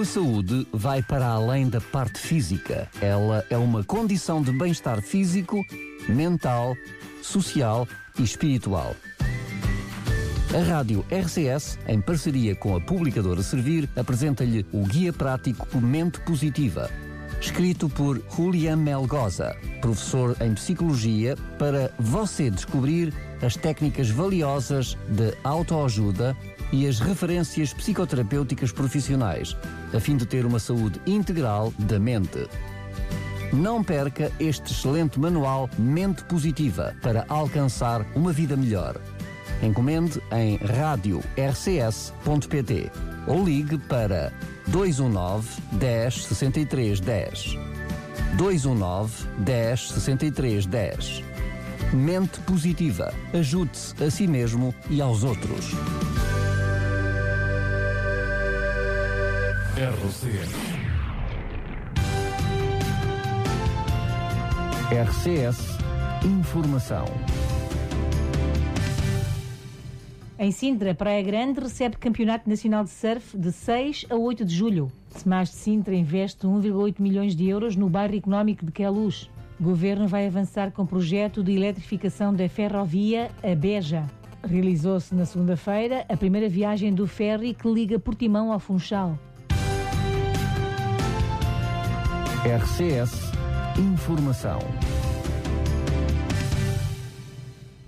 sua saúde vai para além da parte física. Ela é uma condição de bem-estar físico, mental, social e espiritual. A rádio RCS, em parceria com a publicadora Servir, apresenta-lhe o Guia Prático Mente Positiva, escrito por Julian Melgoza, professor em Psicologia, para você descobrir as técnicas valiosas de autoajuda e as referências psicoterapêuticas profissionais, a fim de ter uma saúde integral da mente. Não perca este excelente manual Mente Positiva para alcançar uma vida melhor. Encomende em rádio-rcs.pt ou ligue para 219 10 63 10. 219 10 63 10. Mente Positiva. Ajude-se a si mesmo e aos outros. RCN. RCS Informação. Em Sintra, Praia Grande recebe Campeonato Nacional de Surf de 6 a 8 de julho. Semaz de Sintra investe 1,8 milhões de euros no bairro económico de Queluz. O governo vai avançar com o projeto de eletrificação da ferrovia a Beja. Realizou-se na segunda-feira a primeira viagem do ferry que liga Portimão ao Funchal. RCS Informação.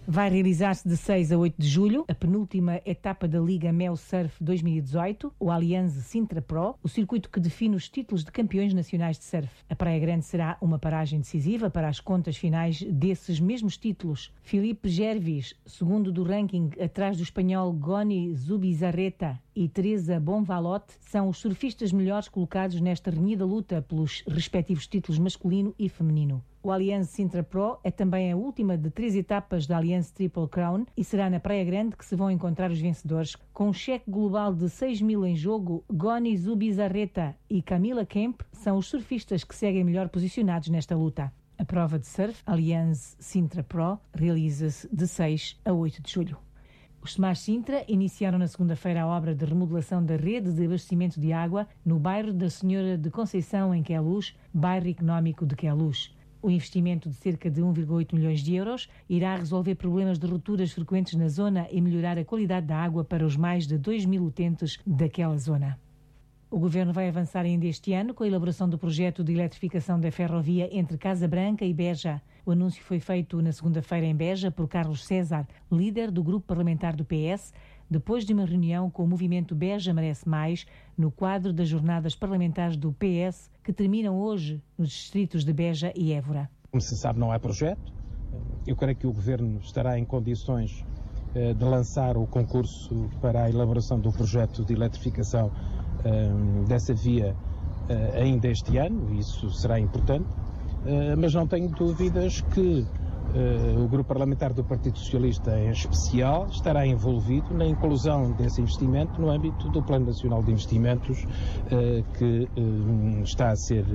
Vai realizar-se de 6 a 8 de julho a penúltima etapa da Liga Mel Surf 2018, o Allianz Sintra Pro, o circuito que define os títulos de campeões nacionais de surf. A Praia Grande será uma paragem decisiva para as contas finais desses mesmos títulos. Filipe Gervis, segundo do ranking, atrás do espanhol Goni Zubizarreta e Teresa Bonvalote, são os surfistas melhores colocados nesta renhida luta pelos respectivos títulos masculino e feminino. O Allianz Sintra Pro é também a última de três etapas da Allianz Triple Crown e será na Praia Grande que se vão encontrar os vencedores. Com um cheque global de 6 mil em jogo, Goni Zubizarreta e Camila Kemp são os surfistas que seguem melhor posicionados nesta luta. A prova de surf Allianz Sintra Pro realiza-se de 6 a 8 de julho. Os Semar Sintra iniciaram na segunda-feira a obra de remodelação da rede de abastecimento de água no bairro da Senhora de Conceição, em Queluz, bairro económico de Queluz. O investimento de cerca de 1,8 milhões de euros irá resolver problemas de rupturas frequentes na zona e melhorar a qualidade da água para os mais de 2 mil utentes daquela zona. O governo vai avançar ainda este ano com a elaboração do projeto de eletrificação da ferrovia entre Casa Branca e Beja. O anúncio foi feito na segunda-feira em Beja por Carlos César, líder do grupo parlamentar do PS, depois de uma reunião com o movimento Beja Merece Mais, no quadro das jornadas parlamentares do PS, que terminam hoje nos distritos de Beja e Évora. Como se sabe, não há projeto. Eu creio que o Governo estará em condições eh, de lançar o concurso para a elaboração do projeto de eletrificação dessa via eh, ainda este ano, isso será importante, mas não tenho dúvidas que Uh, o grupo parlamentar do Partido Socialista, em especial, estará envolvido na inclusão desse investimento no âmbito do Plano Nacional de Investimentos que uh, está a ser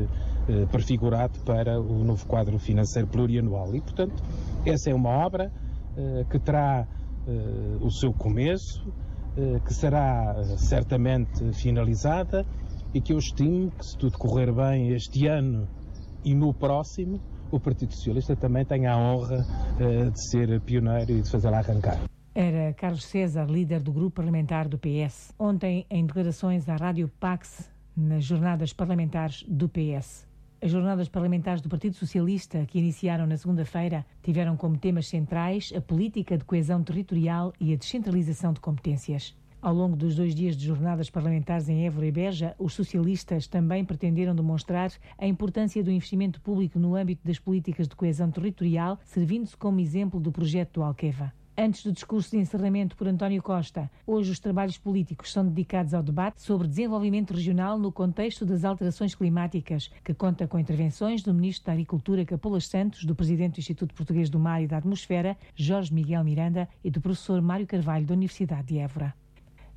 prefigurado para o novo quadro financeiro plurianual. E, portanto, essa é uma obra que terá o seu começo, que será certamente finalizada e que eu estimo que, se tudo correr bem este ano e no próximo, o Partido Socialista também tenha a honra uh, de ser pioneiro e de fazê-la arrancar. Era Carlos César, líder do grupo parlamentar do PS, ontem em declarações à Rádio Pax nas jornadas parlamentares do PS. As jornadas parlamentares do Partido Socialista, que iniciaram na segunda-feira, tiveram como temas centrais a política de coesão territorial e a descentralização de competências. Ao longo dos dois dias de jornadas parlamentares em Évora e Beja, os socialistas também pretenderam demonstrar a importância do investimento público no âmbito das políticas de coesão territorial, servindo-se como exemplo do projeto do Alqueva. Antes do discurso de encerramento por António Costa, hoje os trabalhos políticos são dedicados ao debate sobre desenvolvimento regional no contexto das alterações climáticas, que conta com intervenções do Ministro da Agricultura Capolas Santos, do Presidente do Instituto Português do Mar e da Atmosfera, Jorge Miguel Miranda, e do Professor Mário Carvalho, da Universidade de Évora.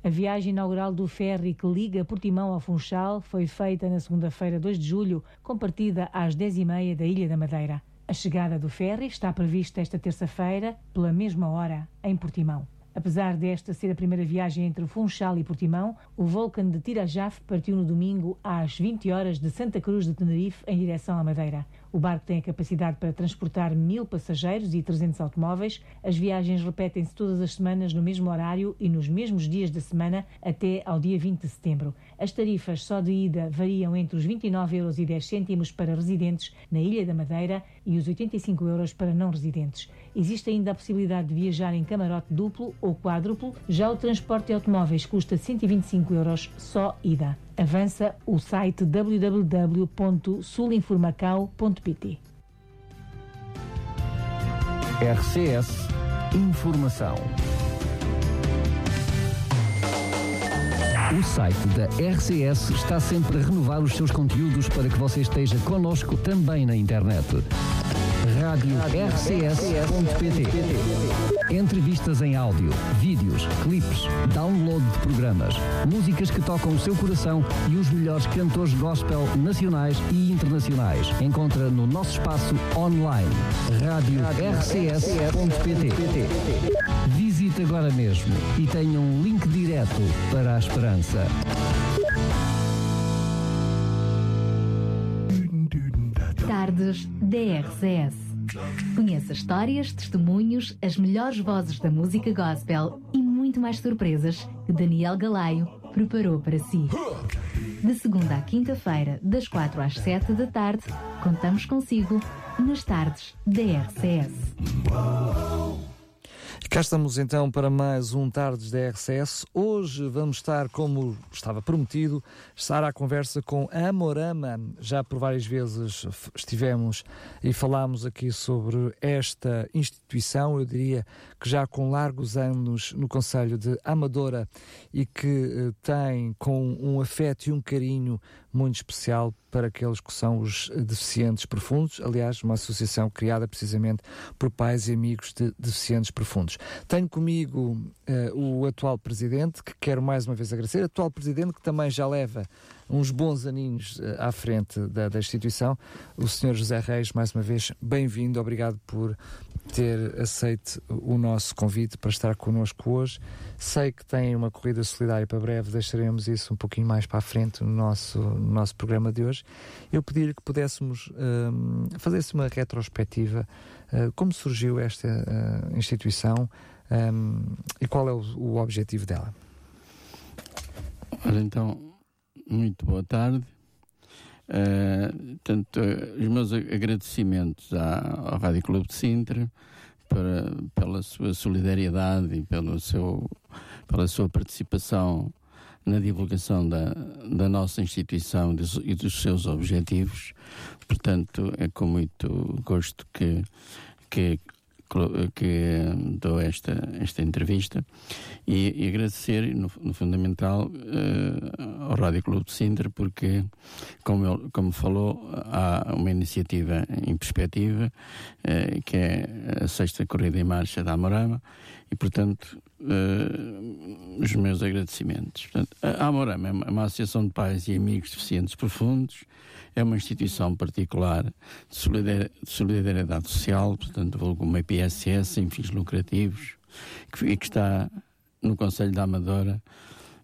A viagem inaugural do ferry que liga Portimão ao Funchal foi feita na segunda-feira, 2 de julho, com partida às 10h30 da Ilha da Madeira. A chegada do ferry está prevista esta terça-feira, pela mesma hora, em Portimão. Apesar desta ser a primeira viagem entre Funchal e Portimão, o Vulcan de Tirajaf partiu no domingo às 20 horas de Santa Cruz de Tenerife em direção à Madeira. O barco tem a capacidade para transportar mil passageiros e 300 automóveis. As viagens repetem-se todas as semanas no mesmo horário e nos mesmos dias da semana até ao dia 20 de setembro. As tarifas só de ida variam entre os 29,10 euros para residentes na Ilha da Madeira e os 85 euros para não residentes. Existe ainda a possibilidade de viajar em camarote duplo ou quádruplo. Já o transporte de automóveis custa 125 euros só ida. Avança o site www.sulinformacau.pt. RCS Informação. O site da RCS está sempre a renovar os seus conteúdos para que você esteja connosco também na internet. Rádio RCS.pt Entrevistas em áudio, vídeos, clipes, download de programas, músicas que tocam o seu coração e os melhores cantores gospel nacionais e internacionais. Encontra no nosso espaço online. Rádio RCS.pt Visite agora mesmo e tenha um link direto para a esperança. Tardes DRCS. Conheça histórias, testemunhos, as melhores vozes da música gospel e muito mais surpresas que Daniel Galaio preparou para si. De segunda à quinta-feira, das quatro às sete da tarde, contamos consigo nas tardes DRCS. Cá estamos então para mais um Tardes da RCS. Hoje vamos estar, como estava prometido, estar à conversa com Amorama. Já por várias vezes estivemos e falámos aqui sobre esta instituição, eu diria que já com largos anos no Conselho de Amadora e que eh, tem com um afeto e um carinho muito especial para aqueles que são os deficientes profundos. Aliás, uma associação criada precisamente por pais e amigos de deficientes profundos. Tenho comigo uh, o atual presidente, que quero mais uma vez agradecer, atual presidente que também já leva uns bons aninhos uh, à frente da, da, instituição, o Sr. José Reis, mais uma vez, bem-vindo, obrigado por ter aceito o nosso convite para estar connosco hoje. Sei que tem uma corrida solidária para breve, deixaremos isso um pouquinho mais para a frente no nosso, no nosso programa de hoje. Eu pedi-lhe que pudéssemos um, fazer-se uma retrospectiva, uh, como surgiu esta uh, instituição um, e qual é o, o objetivo dela. Ora, então, muito boa tarde. Uh, os meus agradecimentos à, ao Rádio Clube de Sintra para, pela sua solidariedade e pelo seu, pela sua participação na divulgação da, da nossa instituição e dos seus objetivos. Portanto, é com muito gosto que, que que dou esta, esta entrevista. E, e agradecer, no, no fundamental, uh, ao Rádio Clube de Sintra, porque, como, ele, como falou, há uma iniciativa em perspectiva, uh, que é a sexta corrida em marcha da Amorama, e, portanto, uh, os meus agradecimentos. Portanto, a Amorama é uma, uma associação de pais e amigos deficientes profundos, é uma instituição particular de solidariedade social, portanto, uma IPSS sem fins lucrativos, que, que está no Conselho da Amadora,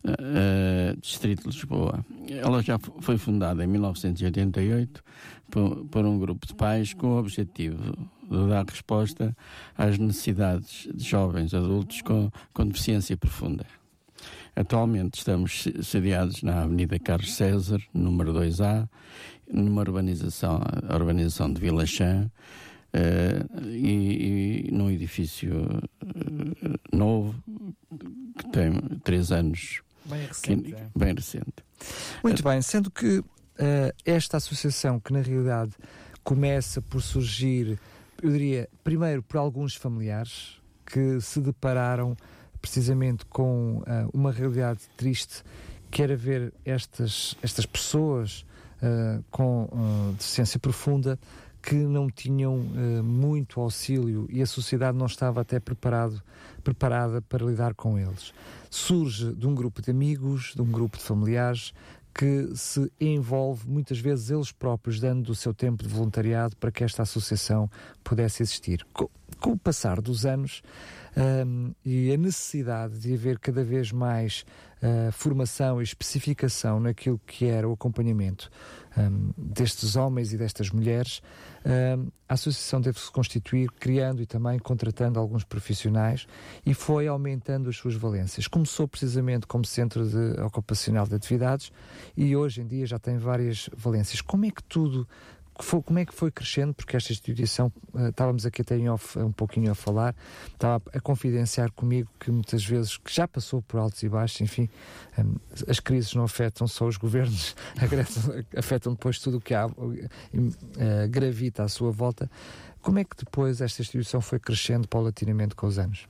uh, Distrito de Lisboa. Ela já foi fundada em 1988 por, por um grupo de pais com o objetivo de dar resposta às necessidades de jovens adultos com, com deficiência profunda. Atualmente estamos sediados na Avenida Carlos César, número 2A, numa urbanização, a urbanização de Vila Chã, uh, e, e num edifício uh, novo, que tem três anos. Bem recente. Que, é. Bem recente. Muito bem, sendo que uh, esta associação, que na realidade começa por surgir, eu diria, primeiro por alguns familiares que se depararam precisamente com uma realidade triste, que era ver estas, estas pessoas uh, com uh, deficiência profunda que não tinham uh, muito auxílio e a sociedade não estava até preparado, preparada para lidar com eles. Surge de um grupo de amigos, de um grupo de familiares que se envolve muitas vezes eles próprios dando o seu tempo de voluntariado para que esta associação pudesse existir. Com o passar dos anos um, e a necessidade de haver cada vez mais uh, formação e especificação naquilo que era o acompanhamento um, destes homens e destas mulheres, um, a associação teve-se constituir criando e também contratando alguns profissionais e foi aumentando as suas valências. Começou precisamente como centro de, ocupacional de atividades e hoje em dia já tem várias valências. Como é que tudo foi, como é que foi crescendo? Porque esta instituição, uh, estávamos aqui até off, um pouquinho a falar, estava a confidenciar comigo que muitas vezes, que já passou por altos e baixos, enfim, um, as crises não afetam só os governos, afetam depois tudo o que há, uh, gravita à sua volta. Como é que depois esta instituição foi crescendo paulatinamente com os anos?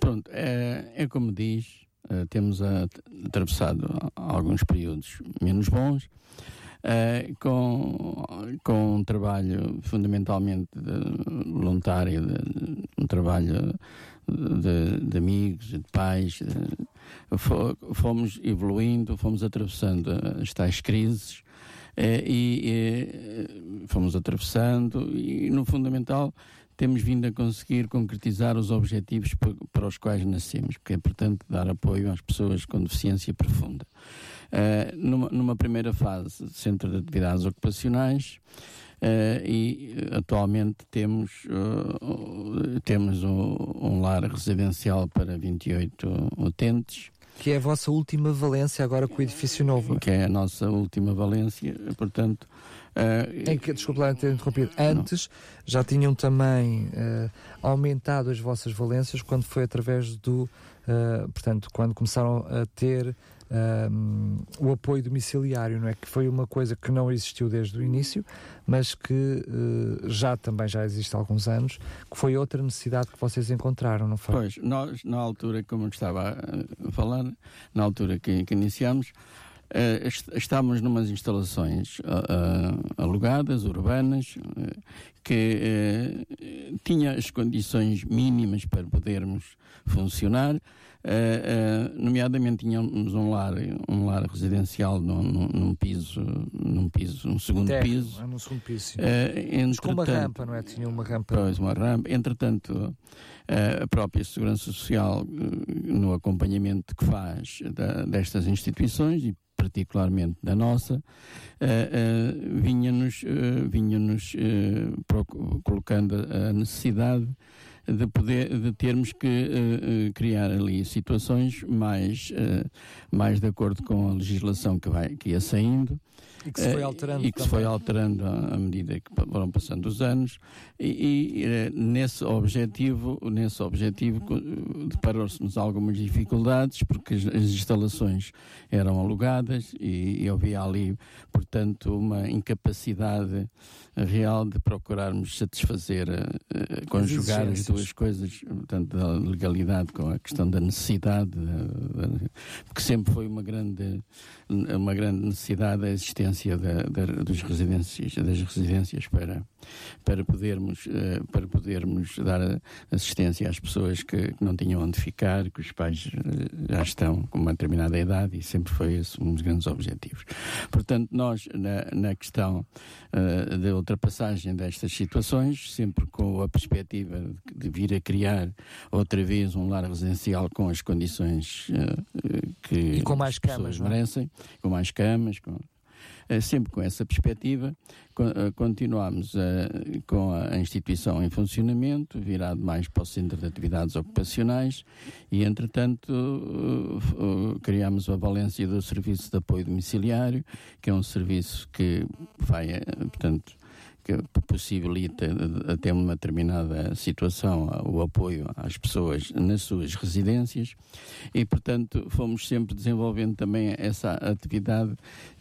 Pronto, é, é como diz, temos atravessado alguns períodos menos bons, uh, com, com um trabalho fundamentalmente voluntário, de, um trabalho de, de, amigos, de pais. De, fomos evoluindo, fomos atravessando as tais crises. Uh, e, e fomos atravessando e no fundamental temos vindo a conseguir concretizar os objetivos para os quais nascemos, que é, portanto, dar apoio às pessoas com deficiência profunda. Uh, numa, numa, primeira fase, Centro de Atividades Ocupacionais, uh, e atualmente temos, uh, temos um, um, lar residencial para 28 utentes. Que é a vossa última valência agora com o edifício novo. Que é a nossa última valência, portanto, Uh, em que, desculpe lá ter interrompido, antes não. já tinham também uh, aumentado as vossas valências quando foi através do, uh, portanto, quando começaram a ter o apoio domiciliário, não é? Que foi uma coisa que não existiu desde o início, mas que já também já existe há alguns anos, que foi outra necessidade que vocês encontraram, não foi? Pois, nós, na altura, como eu estava a falar, na altura que, que iniciamos, Uh, estamos numas instalações uh, alugadas, urbanas, uh, que tinha as condições mínimas para podermos funcionar, nomeadamente tínhamos um lar, um lar residencial num, num piso, num piso, num segundo piso. É num segundo piso. Mas com uma rampa, não é? Tinha uma rampa. Pois, uma rampa. Entretanto, a própria Segurança Social, no acompanhamento que faz da, destas instituições e particularmente da nossa, uh, vinha-nos uh, vinha -nos, colocando a necessidade de poder de termos que uh, criar ali situações mais uh, mais de acordo com a legislação que vai que ia saindo e que se foi alterando e que se foi alterando à, medida que foram passando os anos. E, e nesse objetivo nesse objetivo deparou-se-nos algumas dificuldades porque as, as, instalações eram alugadas e, e havia ali portanto uma incapacidade real de procurarmos satisfazer conjugar as duas duas coisas, portanto, da legalidade com a questão da necessidade, porque sempre foi uma grande, uma grande necessidade a existência da, da, dos residências, das residências para, para, podermos, eh, para podermos dar assistência às pessoas que, que não tinham onde ficar, que os pais já estão com uma determinada idade e sempre foi esse um dos grandes objetivos. Portanto, nós, na, na questão uh, da ultrapassagem destas situações, sempre com a perspectiva de vir a criar outra vez um lar residencial com as condições uh, que e com mais camas, é? merecem, com mais camas, com, uh, sempre com essa perspectiva. Uh, continuamos com a instituição em funcionamento, virado mais para o Centro de Atividades Ocupacionais e, entretanto, criamos a valência do Serviço de Apoio Domiciliário, que é um serviço que vai, portanto, que possibilita até uma determinada situação o apoio às pessoas nas suas residências e, portanto, fomos sempre desenvolvendo também essa atividade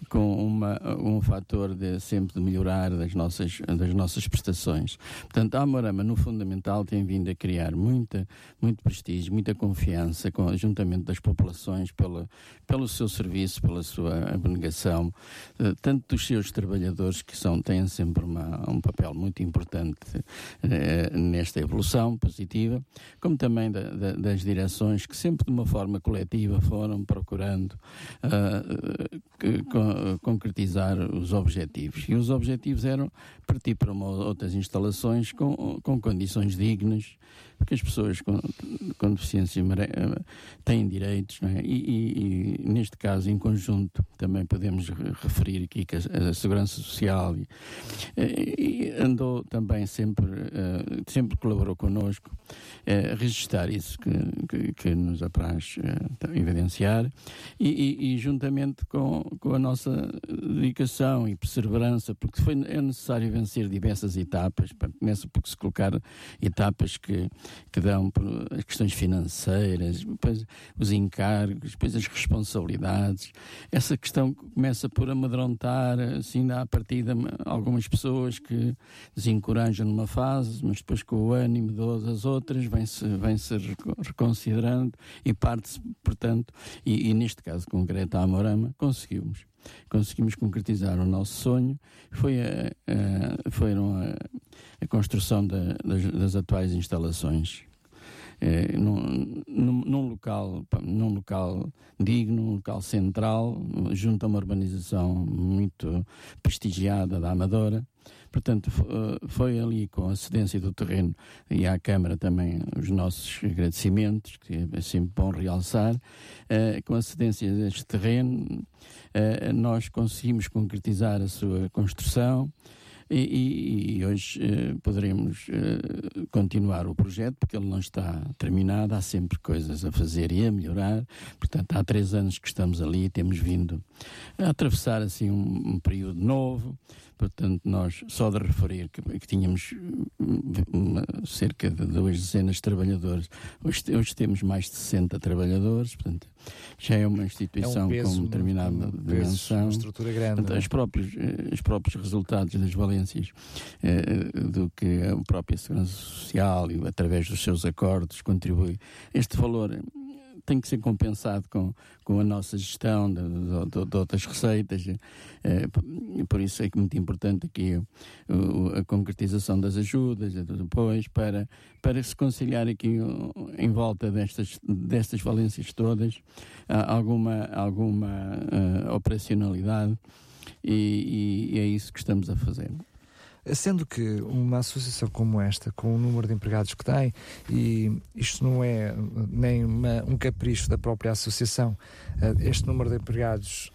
com uma, um fator de sempre de melhorar das nossas, das nossas prestações. Portanto, a Amorama, no fundamental, tem vindo a criar muita, muito prestígio, muita confiança com, juntamente das populações pela, pelo seu serviço, pela sua abnegação, eh, tanto dos seus trabalhadores que são, têm sempre uma um papel muito importante uh, nesta evolução positiva, como também da, da, das direções que sempre de uma forma coletiva foram procurando uh, que, con concretizar os objetivos. E os objetivos eram partir para uma, outras instalações com, com condições dignas, porque as pessoas com, com deficiência têm direitos, é? e, e, e, neste caso, em conjunto, também podemos referir aqui que a, a Segurança Social e, e, andou também sempre, uh, sempre colaborou connosco uh, a registrar isso que, que, que nos apraz uh, evidenciar e, juntamente com, com a nossa dedicação e perseverança, porque foi, é necessário vencer diversas etapas, começa por se colocar etapas que, que dão as questões financeiras, depois os encargos, depois as responsabilidades. Essa questão começa por amedrontar, assim, à partida, algumas pessoas que desencorajam numa fase, mas depois com o ânimo das outras vem-se vem -se reconsiderando e parte-se, portanto, e, e, neste caso concreto a Amorama, conseguimos. Conseguimos concretizar o nosso sonho, foi a, a, foram a, a construção da, das, das atuais instalações é, num, num, num, local, num local digno, num local central, junto a uma urbanização muito prestigiada da Amadora. Portanto, eh, foi ali com a cedência do terreno e à Câmara também os nossos agradecimentos, que é sempre bom realçar. Uh, com a cedência deste terreno, uh, nós conseguimos concretizar a sua construção. E, e, e hoje uh, poderemos uh, continuar o projeto, porque ele não está terminado, há sempre coisas a fazer e a melhorar. Portanto, há três anos que estamos ali, temos vindo a atravessar assim um, um período novo. Portanto, nós, só de referir que, que tínhamos uma, cerca de duas dezenas de trabalhadores, hoje, hoje, temos mais de 60 trabalhadores, portanto, já é uma instituição é um peso, com determinada um dimensão. Uma estrutura grande. Portanto, é? os, próprios, eh, os próprios resultados das valências eh, do que a própria Segurança Social, e através dos seus acordos, contribui. Este valor tem que ser compensado com, com a nossa gestão de, de, de outras receitas. É, por isso é que é muito importante aqui a, a concretização das ajudas, depois, para, para se conciliar aqui em volta destas, destas valências todas alguma, alguma uh, operacionalidade. E, e, é isso que estamos a fazer. Sendo que uma associação como esta, com o número de empregados que tem, e isto não é nem uma, um capricho da própria associação, eh, este número de empregados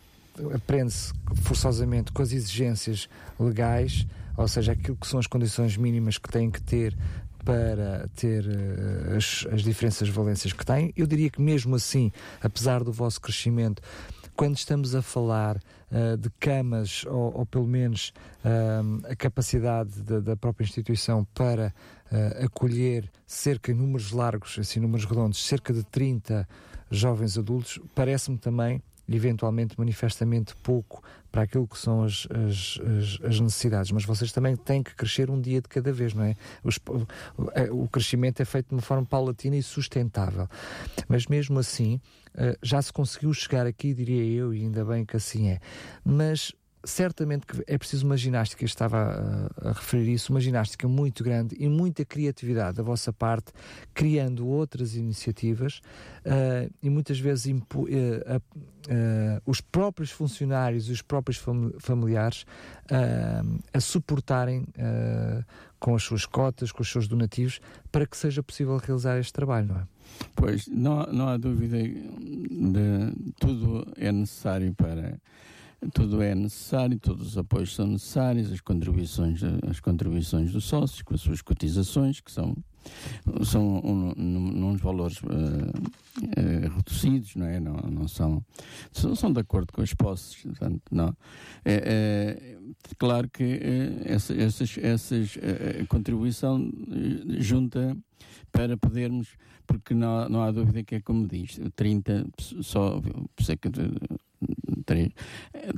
aprende-se forçosamente com as exigências legais, ou seja, aquilo que são as condições mínimas que têm que ter para ter uh, as, as diferenças valências que têm. Eu diria que mesmo assim, apesar do vosso crescimento, quando estamos a falar uh, de camas, ou, ou pelo menos uh, a capacidade da, da, própria instituição para uh, acolher cerca, em números largos, assim, números redondos, cerca de 30 jovens adultos, parece-me também eventualmente manifestamente pouco para aquilo que são as, as, as, necessidades, mas vocês também têm que crescer um dia de cada vez, não é? Os, o, o crescimento é feito de uma forma paulatina e sustentável, mas mesmo assim eh, já se conseguiu chegar aqui, diria eu, e ainda bem que assim é. Mas certamente que é preciso uma ginástica, estava a, a, referir isso, uma ginástica muito grande e muita criatividade da vossa parte, criando outras iniciativas uh, e muitas vezes uh, uh, os próprios funcionários e os próprios familiares a suportarem com as suas cotas, com os seus donativos, para que seja possível realizar este trabalho, não é? Pois, não, não há dúvida de tudo é necessário para tudo é necessário, todos os apoios são necessários, as contribuições, as contribuições dos sócios com as suas cotizações, que são, são um, num, valores uh, uh, reduzidos, não é? Não, não são, são, são de acordo com as posses, portanto, não. É, é claro que uh, essa, essas, essas contribuição junta para podermos, porque não, não há dúvida que é como diz, 30, só cerca de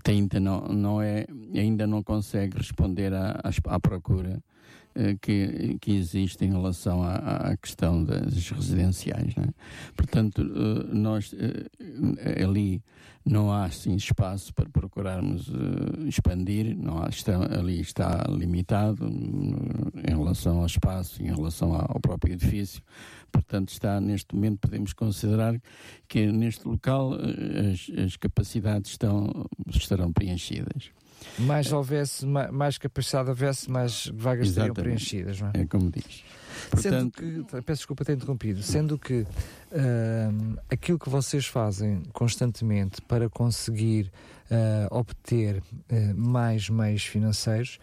30 não, não é, ainda não consegue responder à, à procura uh, que, que existe em relação à, à questão das residenciais. É? Portanto, uh, nós ali não há assim espaço para procurarmos expandir, não há, está, ali está limitado em relação ao espaço, em relação ao próprio edifício. Portanto, está neste momento, podemos considerar que neste local as, as capacidades estão, estarão preenchidas. Mais houvesse, mais capacidade houvesse, mais vagas seriam preenchidas, não é? É como diz. Portanto... Sendo que, peço desculpa ter interrompido, sendo que uh, aquilo que vocês fazem constantemente para conseguir uh, obter uh, mais meios financeiros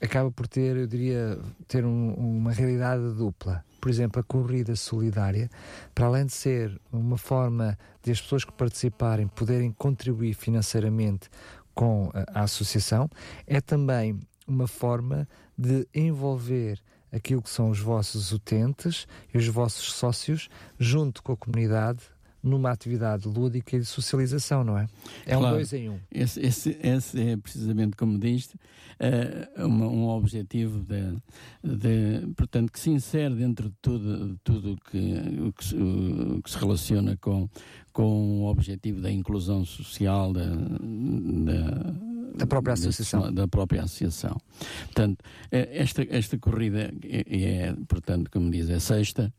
acaba por ter, eu diria, ter um, uma realidade dupla. Por exemplo, a corrida solidária, para além de ser uma forma de as pessoas que participarem poderem contribuir financeiramente com a, a associação, é também uma forma de envolver aquilo que são os vossos utentes e os vossos sócios junto com a comunidade numa atividade lúdica e de socialização, não é? É claro, um dois em um. Esse, esse, esse é precisamente, como diste, uh, uma, um objetivo de, de, portanto, que se insere dentro de tudo, tudo que, o, que, o que se relaciona com, com o objetivo da inclusão social, da, da da própria associação. Da própria associação. Portanto, eh, esta, esta corrida é, é, portanto, como diz, é sexta,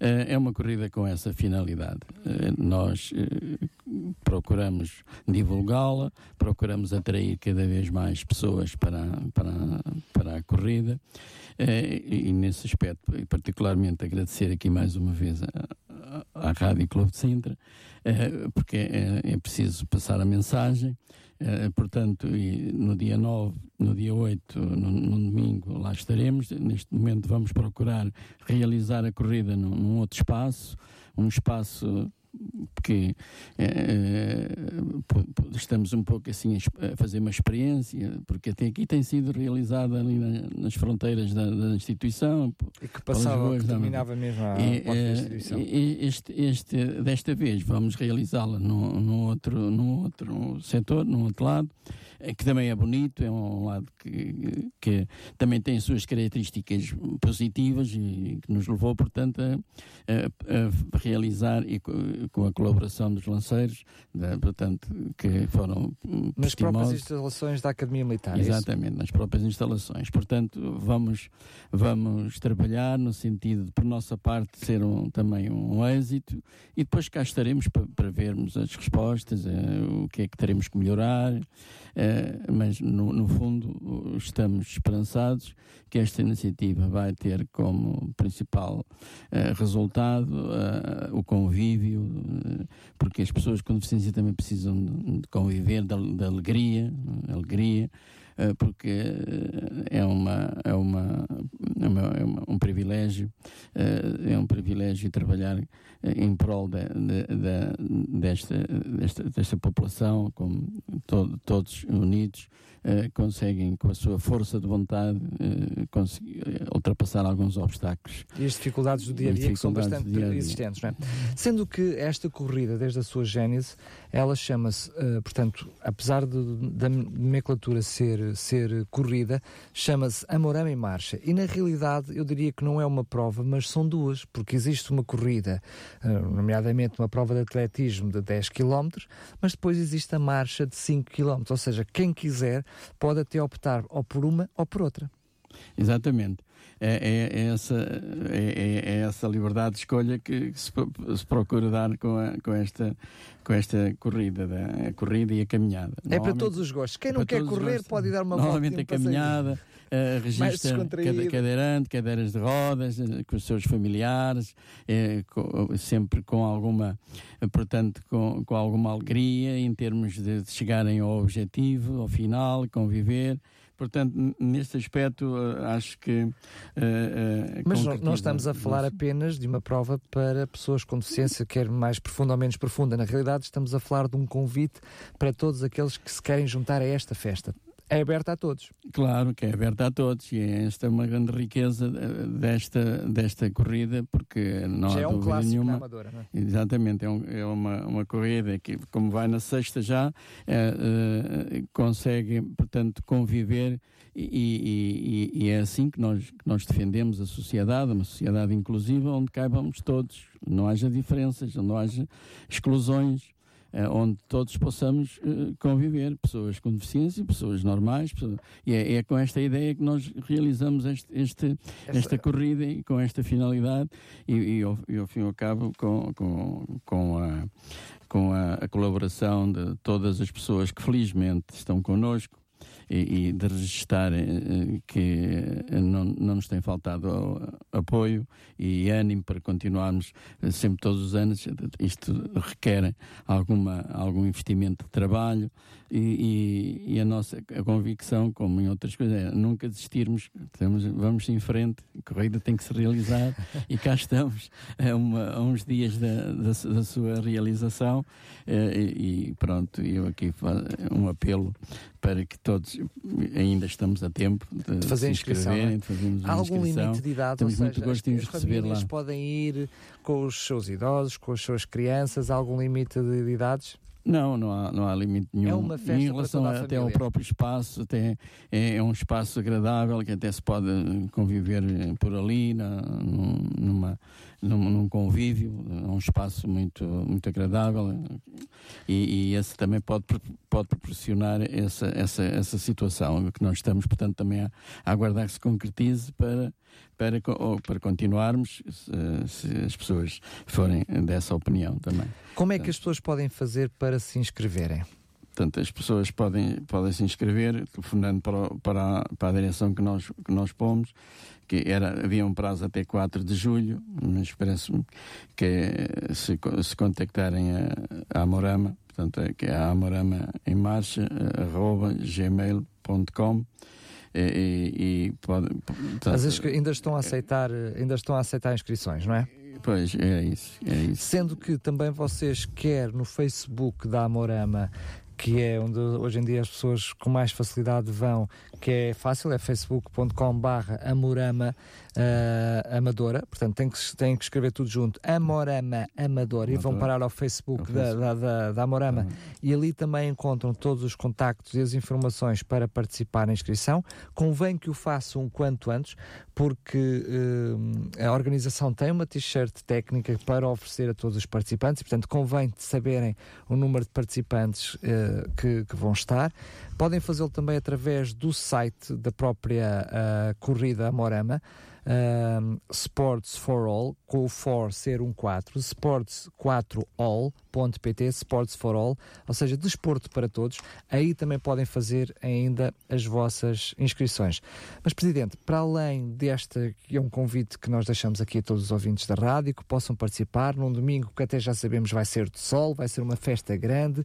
eh, é uma corrida com essa finalidade. Eh, nós procuramos divulgá-la, procuramos atrair cada vez mais pessoas para, para, para a corrida e, nesse aspecto, particularmente agradecer aqui mais uma vez à Rádio Clube de Sintra, porque é, é preciso passar a mensagem. Uh, portanto, no dia 9, no dia 8, no, domingo, lá estaremos. Neste momento vamos procurar realizar a corrida num outro espaço, um espaço porque é, estamos um pouco assim a fazer uma experiência, porque até aqui tem sido realizada ali na, nas fronteiras da, da, instituição. E que passava, que dominava mesmo a e, eh, instituição. Este, este, desta vez vamos realizá-la no, outro, no outro setor, no outro lado, eh, que também é bonito, é um lado que, que também tem suas características positivas e que nos levou, portanto, a, a, a realizar e com a colaboração dos lanceiros, portanto, que foram nas próprias instalações da Academia Militar. É Exatamente, nas próprias instalações. Portanto, vamos, vamos trabalhar no sentido de, por nossa parte, ser um, também um êxito e depois cá estaremos para, para vermos as respostas, uh, o que é que teremos que melhorar. Eh, mas no, no, fundo estamos esperançados que esta iniciativa vai ter como principal uh, resultado uh, o convívio, porque as pessoas com deficiência também precisam de, conviver, de alegria, alegria porque é uma é uma, é uma, é uma um privilégio é um privilégio trabalhar em prol de, de, de, desta, desta, desta população, com to, todos unidos, eh, conseguem, com a sua força de vontade, eh, eh, ultrapassar alguns obstáculos. E as dificuldades do dia a dia que são bastante -dia. existentes, não é? Sendo que esta corrida, desde a sua gênese, ela chama-se, portanto, apesar da nomenclatura ser, ser corrida, chama-se Amorama em Marcha. E na realidade, eu diria que não é uma prova, mas são duas, porque existe uma corrida eh, nomeadamente uma prova de atletismo de 10 km, mas depois existe a marcha de 5 km, ou seja, quem quiser pode até optar ou por uma ou por outra. Exatamente. É, é, é essa, é, é, é, essa liberdade de escolha que, se, se, procura dar com, a, com, esta, com esta corrida, a corrida e a caminhada. É para todos os gostos. Quem não quer correr pode dar uma volta. Normalmente a caminhada, uh, registra cadeirante, cadeiras de rodas, uh, com os seus familiares, uh, com, sempre com alguma, portanto, com, com alguma alegria em termos de, de chegarem ao objetivo, ao final, conviver. Portanto, neste aspecto, acho que. Uh, uh, Mas nós estamos a falar apenas de uma prova para pessoas com deficiência, quer mais profunda ou menos profunda. Na realidade, estamos a falar de um convite para todos aqueles que se querem juntar a esta festa. É aberta a todos. Claro que é aberta a todos e esta é uma grande riqueza desta, desta corrida, porque não já há é um dúvida clássico nenhuma. Amadora, não é? Exatamente, é, um- é uma, uma corrida que, como vai na sexta já, é, eh, consegue, portanto, conviver e, e- e- é assim que nós, que nós defendemos a sociedade, uma sociedade inclusiva, onde caibamos todos, não haja diferenças, não haja exclusões, onde todos possamos eh, conviver, pessoas com deficiência, pessoas normais, pessoas- e é, é com esta ideia que nós realizamos este, este- esta corrida e com esta finalidade e, e, ao, e ao fim e ao cabo com, com, com, a, com a, a colaboração de todas as pessoas que felizmente estão connosco e, e de registar eh, que eh, não, não nos tem faltado apoio e ânimo para continuarmos eh, sempre todos os anos. Isto requer alguma, algum investimento de trabalho e, e- e a nossa a convicção, como em outras coisas, é nunca desistirmos. Temos, vamos em frente, a corrida tem que se realizar e cá estamos a, uma- a uns dias da, da, da sua realização eh, e, e pronto, eu aqui faço um apelo para que todos ainda estamos a tempo de, De fazer inscrição, é? de fazermos Há algum inscrição. limite de idade? Temos muito seja, gosto as, as receber lá. podem ir com os seus idosos, com as suas crianças? Há algum limite de, de idades? Não, não há, não há limite nenhum. uma festa em relação a até ao próprio espaço, até é, é um espaço agradável que até se pode conviver por ali, na, num, numa, num, num convívio, um espaço muito, muito agradável e, e esse também pode, pode proporcionar essa, essa, essa situação que nós estamos, portanto, também a, a aguardar que se concretize para, para, para continuarmos, se, se as pessoas forem dessa opinião também. Como é que as pessoas podem fazer para se inscreverem? Portanto, as pessoas podem, podem se inscrever, telefonando para, para, a, para a direção que nós, que nós pomos, que era, havia um prazo até 4 de julho, mas parece-me que eh, se, se contactarem a, a Amorama, portanto, é que é a Amorama em marcha, arroba gmail.com e, e, pode, portanto, As ainda estão a aceitar, ainda estão a aceitar inscrições, não é? Pois, é isso, é isso. Sendo que também vocês, quer no Facebook da Amorama, que é onde hoje em dia as pessoas com mais facilidade vão, que é fácil, é facebook.com barra Amorama eh, Amadora, portanto tem que, que escrever tudo junto, Amorama Amadora, e vão parar ao Facebook, da, da, da, da Amorama, Ah, e ali também encontram todos os contactos e as informações para participar na inscrição. Convém que o façam o quanto antes, porque eh, a organização tem uma t-shirt técnica para oferecer a todos os participantes, e, portanto, convém saberem o número de participantes eh, que, que vão estar. Podem fazê-lo também através do site da própria ah, corrida Amorama. Um, Sports for All, com o for ser um 4, sports4all.pt, Sports for All, ou seja, desporto para todos. Aí também podem fazer ainda as vossas inscrições. Mas, Presidente, para além desta, que é um convite que nós deixamos aqui a todos os ouvintes da rádio, que possam participar num domingo que até já sabemos vai ser de sol, vai ser uma festa grande,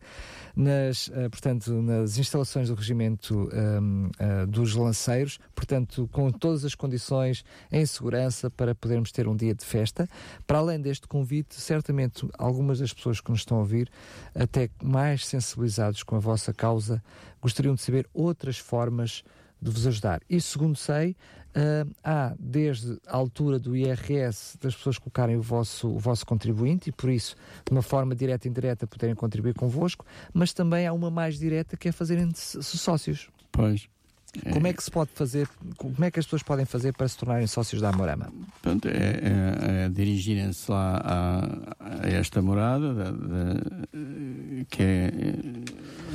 nas, eh, portanto, nas instalações do regimento hum, eh, dos lanceiros, portanto, com todas as condições em segurança para podermos ter um dia de festa. Para além deste convite, certamente algumas das pessoas que nos estão a ouvir, até mais sensibilizados com a vossa causa, gostariam de saber outras formas de vos ajudar. E segundo sei, ah, há desde a altura do IRS das pessoas colocarem o vosso, o vosso contribuinte e por isso, de uma forma direta e indireta, poderem contribuir convosco, mas também há uma mais direta que é fazerem-se sócios. Pois. Como é que se pode fazer, como é que as pessoas podem fazer para se tornarem sócios da Amorama? Portanto, é, é- é dirigirem-se lá a, a esta morada, da- da- que é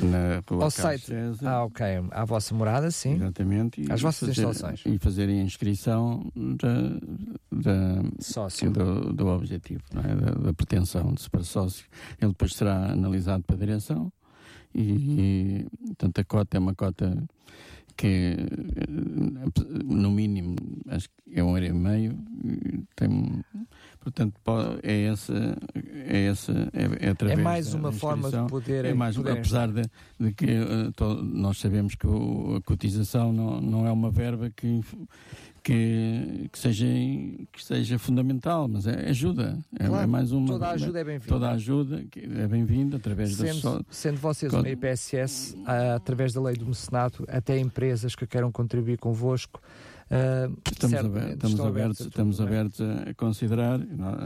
na Rua Ao site. César. Ah, ok. À vossa morada, sim. Exatamente. e Às vossas fazer- instalações. E fazerem a inscrição da, da, Sócio. do, do objetivo, é? da, da pretensão de se para sócio. Ele depois será analisado para a direção e, e portanto, a cota é uma cota que, eh, no mínimo, acho que é um euro e meio. Tem, Portanto, é essa, é essa, é, é através É mais uma forma de poder. É mais, poder apesar de, de que uh, to, nós sabemos que o, a cotização não, não é uma verba que que, que, seja, que seja fundamental, mas é, ajuda. É, claro, é mais uma. Toda a ajuda é bem-vinda. Toda a ajuda é bem-vinda através sendo, da Sendo vocês uma IPSS, através da lei do mecenato, até empresas que queiram contribuir convosco. Uh, estamos, abertos, estamos, abertos, estamos abertos a considerar.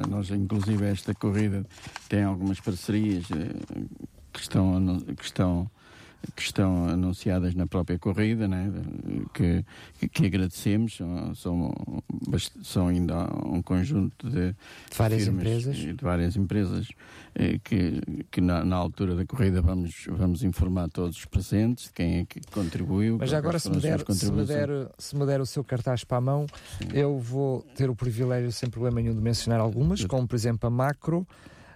Nós, inclusive, esta corrida tem algumas parcerias eh, que estão, que estão que estão anunciadas na própria corrida, né? que, que agradecemos. São, são ainda um conjunto de, de várias empresas, de várias empresas eh, que, que na, na, altura da corrida vamos, vamos informar todos os presentes de quem é que contribuiu. Mas agora, se me, der, se, me der, se me der o seu cartaz para a mão, Sim. eu vou ter o privilégio, sem problema nenhum, de mencionar algumas, como por exemplo a Macro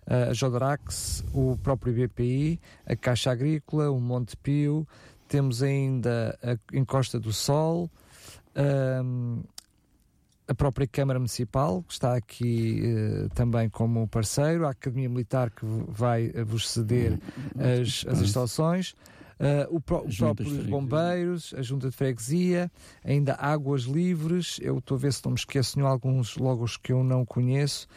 a Jodrax, o próprio BPI, a Caixa Agrícola, o Montepio, temos ainda a Encosta do Sol, um, a própria Câmara Municipal, que está aqui uh, também como parceiro, a Academia Militar, que vai vos ceder as, as instalações. Uh, o, pró o próprio dos bombeiros, a junta de freguesia, ainda águas livres. Eu estou a ver se não me esqueço de alguns logos que eu não conheço.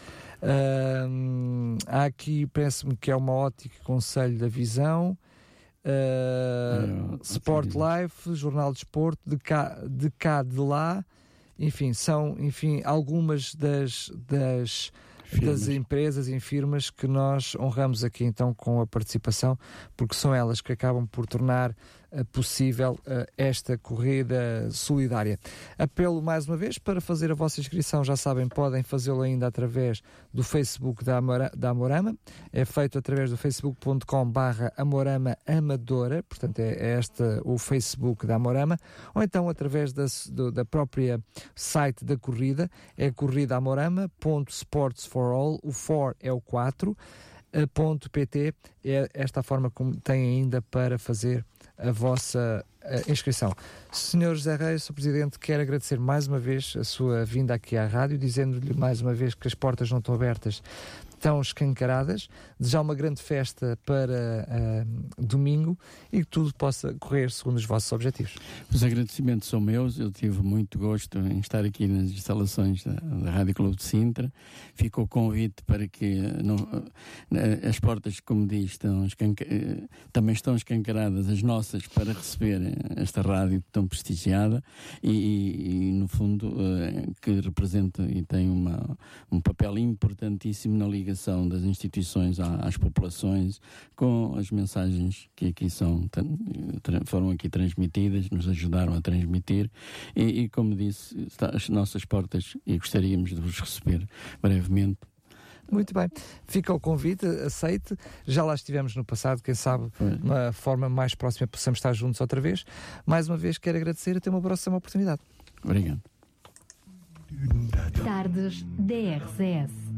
Uh, há aqui, parece-me que é uma ótica Conselho da Visão. Uh, Sport Life, Jornal de Esporte, de cá, de cá de lá, enfim, são enfim, algumas das, das, das empresas e firmas que nós honramos aqui então com a participação, porque são elas que acabam por tornar possível esta corrida solidária. Apelo mais uma vez para fazer a vossa inscrição, já sabem, podem fazê-lo ainda através do Facebook da, Amora, da Amorama, é feito através do facebook.com barra Amorama Amadora, portanto é, é este o Facebook da Amorama, ou então através da, do, da própria site da corrida, é corridaamorama.sportsforall, o for é o 4, ponto .pt é esta a forma como têm ainda para fazer a vossa uh, inscrição. Senhor José Reis, Sr. Presidente, quero agradecer mais uma vez a sua vinda aqui à rádio, dizendo-lhe mais uma vez que as portas não estão abertas tão escancaradas. Desejar uma grande festa para uh, domingo e que tudo possa correr segundo os vossos objetivos. Os agradecimentos são meus. Eu tive muito gosto em estar aqui nas instalações da, da Rádio Clube de Sintra. Ficou convite para que não, uh, as portas, como diz, estão uh, também estão escancaradas, as nossas, para receber esta rádio tão prestigiada e, e, no fundo, que representa e tem uma, um papel importantíssimo na Liga ligação das instituições às populações com as mensagens que aqui são foram aqui transmitidas, nos ajudaram a transmitir e, e como disse, está as nossas portas e gostaríamos de vos receber brevemente muito bem. Fica o convite, aceite. Já lá estivemos no passado, quem sabe, de uma forma mais próxima possamos estar juntos outra vez. Mais uma vez, quero agradecer e até uma próxima oportunidade. Obrigado. Tardes DRCS.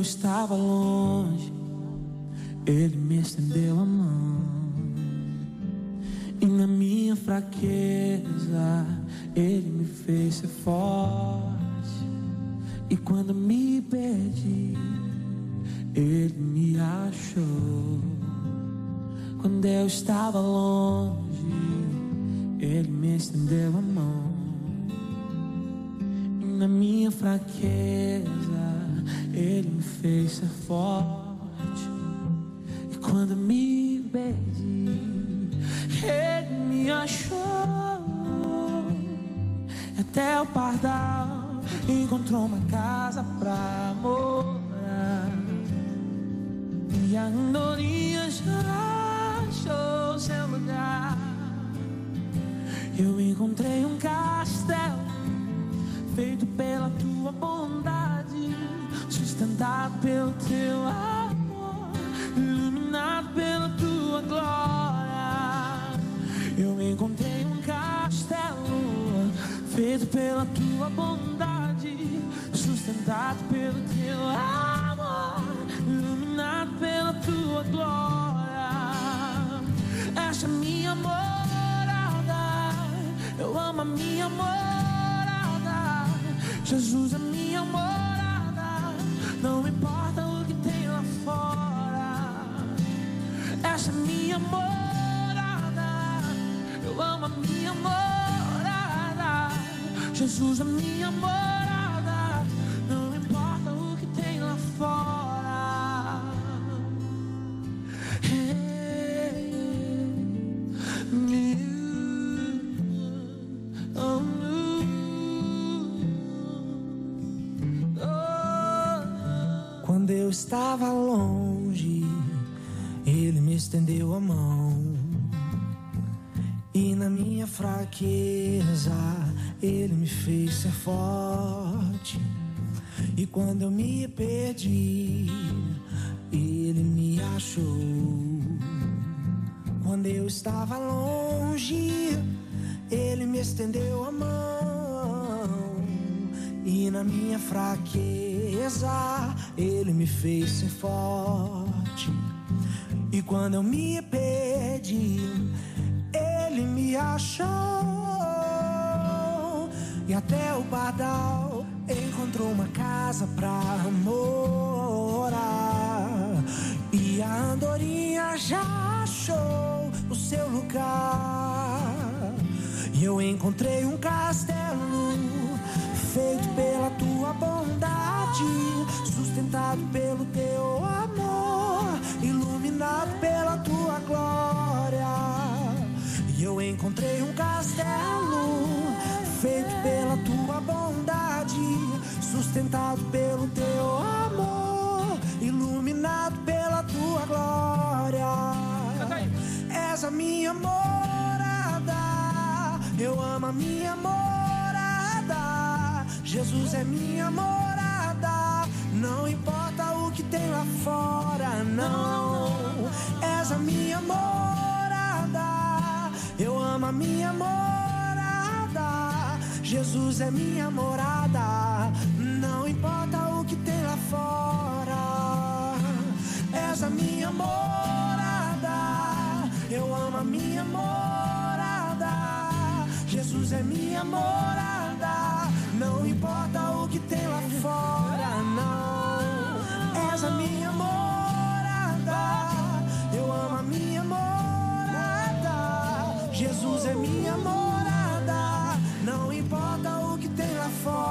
Eu estava longe, Ele me estendeu a mão. E na minha fraqueza, Ele me fez ser forte. Minha morada, eu amo a minha morada. Jesus é minha morada, fez ser forte. E quando eu me perdi, Ele me achou. Quando eu estava longe, Ele me estendeu a mão. E na minha fraqueza, Ele me fez ser forte. E quando eu me perdi, Ele me achou. E até o pardal encontrou uma casa pra morar. E a andorinha já achou o seu lugar. E eu encontrei um castelo feito pela tua bondade, sustentado pelo teu amor, iluminado pela tua glória. E eu encontrei um castelo sustentado pelo teu amor, iluminado pela tua glória. És a minha morada, eu amo a minha morada. Jesus é minha morada, não importa o que tem lá fora, não. És a minha morada, eu amo a minha morada. Jesus é minha morada, a minha morada. Jesus é minha morada, não importa o que tem lá fora, não. És a minha morada, eu amo a minha morada. Jesus é minha morada, não importa o que tem lá fora.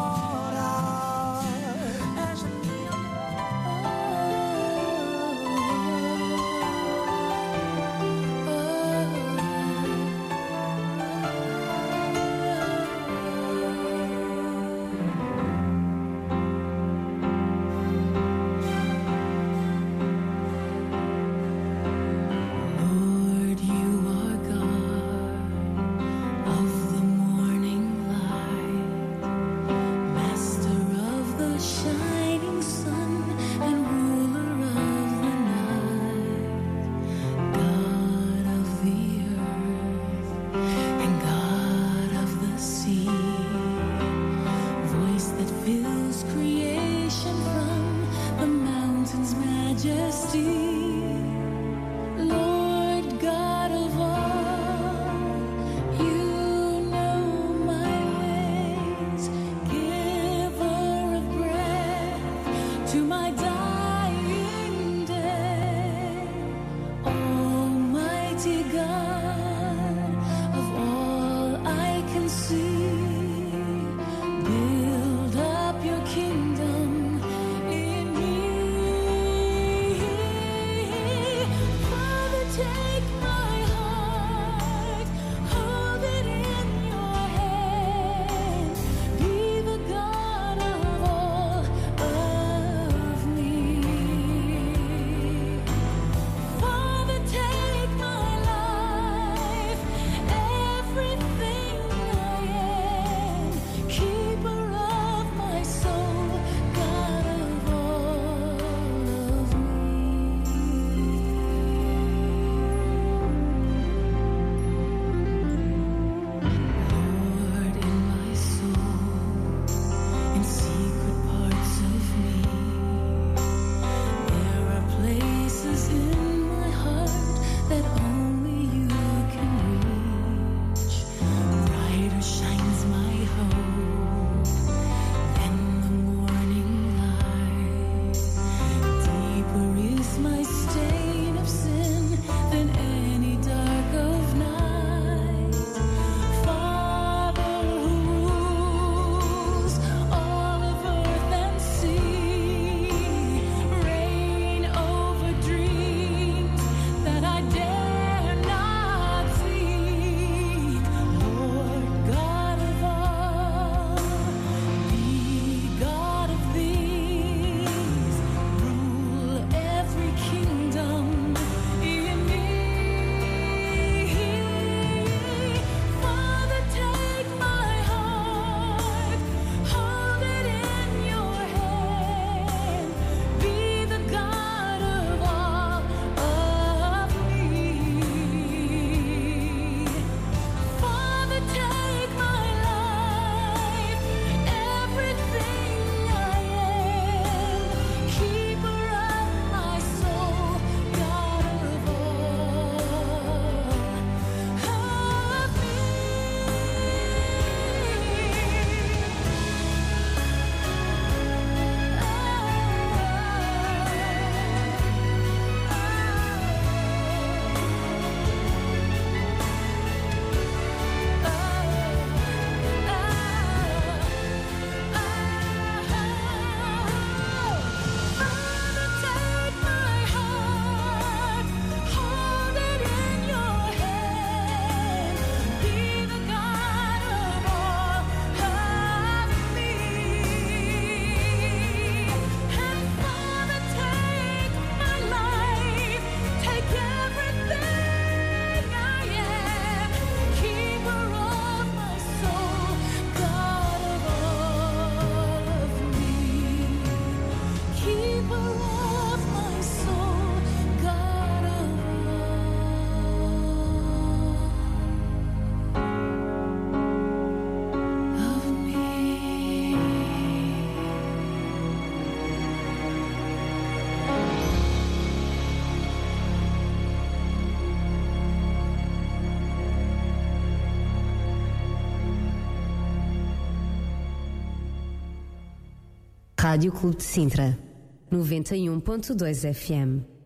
Rádio Clube de Sintra, 91.2 FM.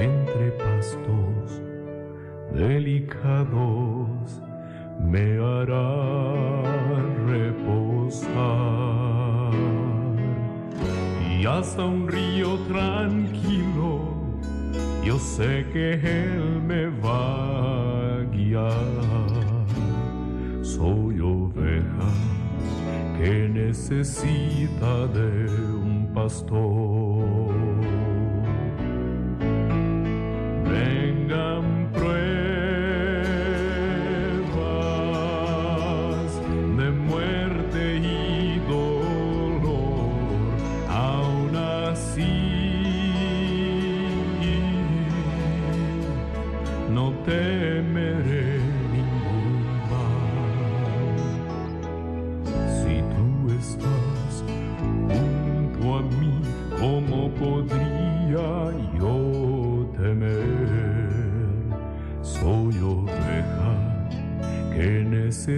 entre pastos delicados me hará reposar. Y hasta un río tranquilo, yo sé que Él me va a guiar. Soy oveja que necesita de un pastor.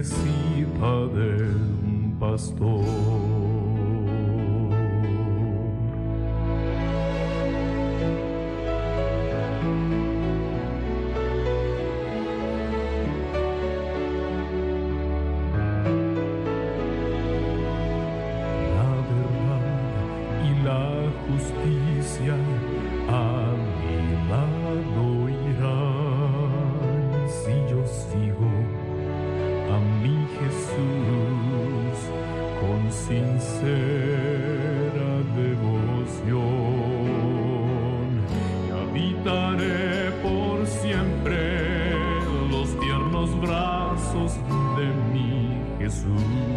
necesita de un pastor.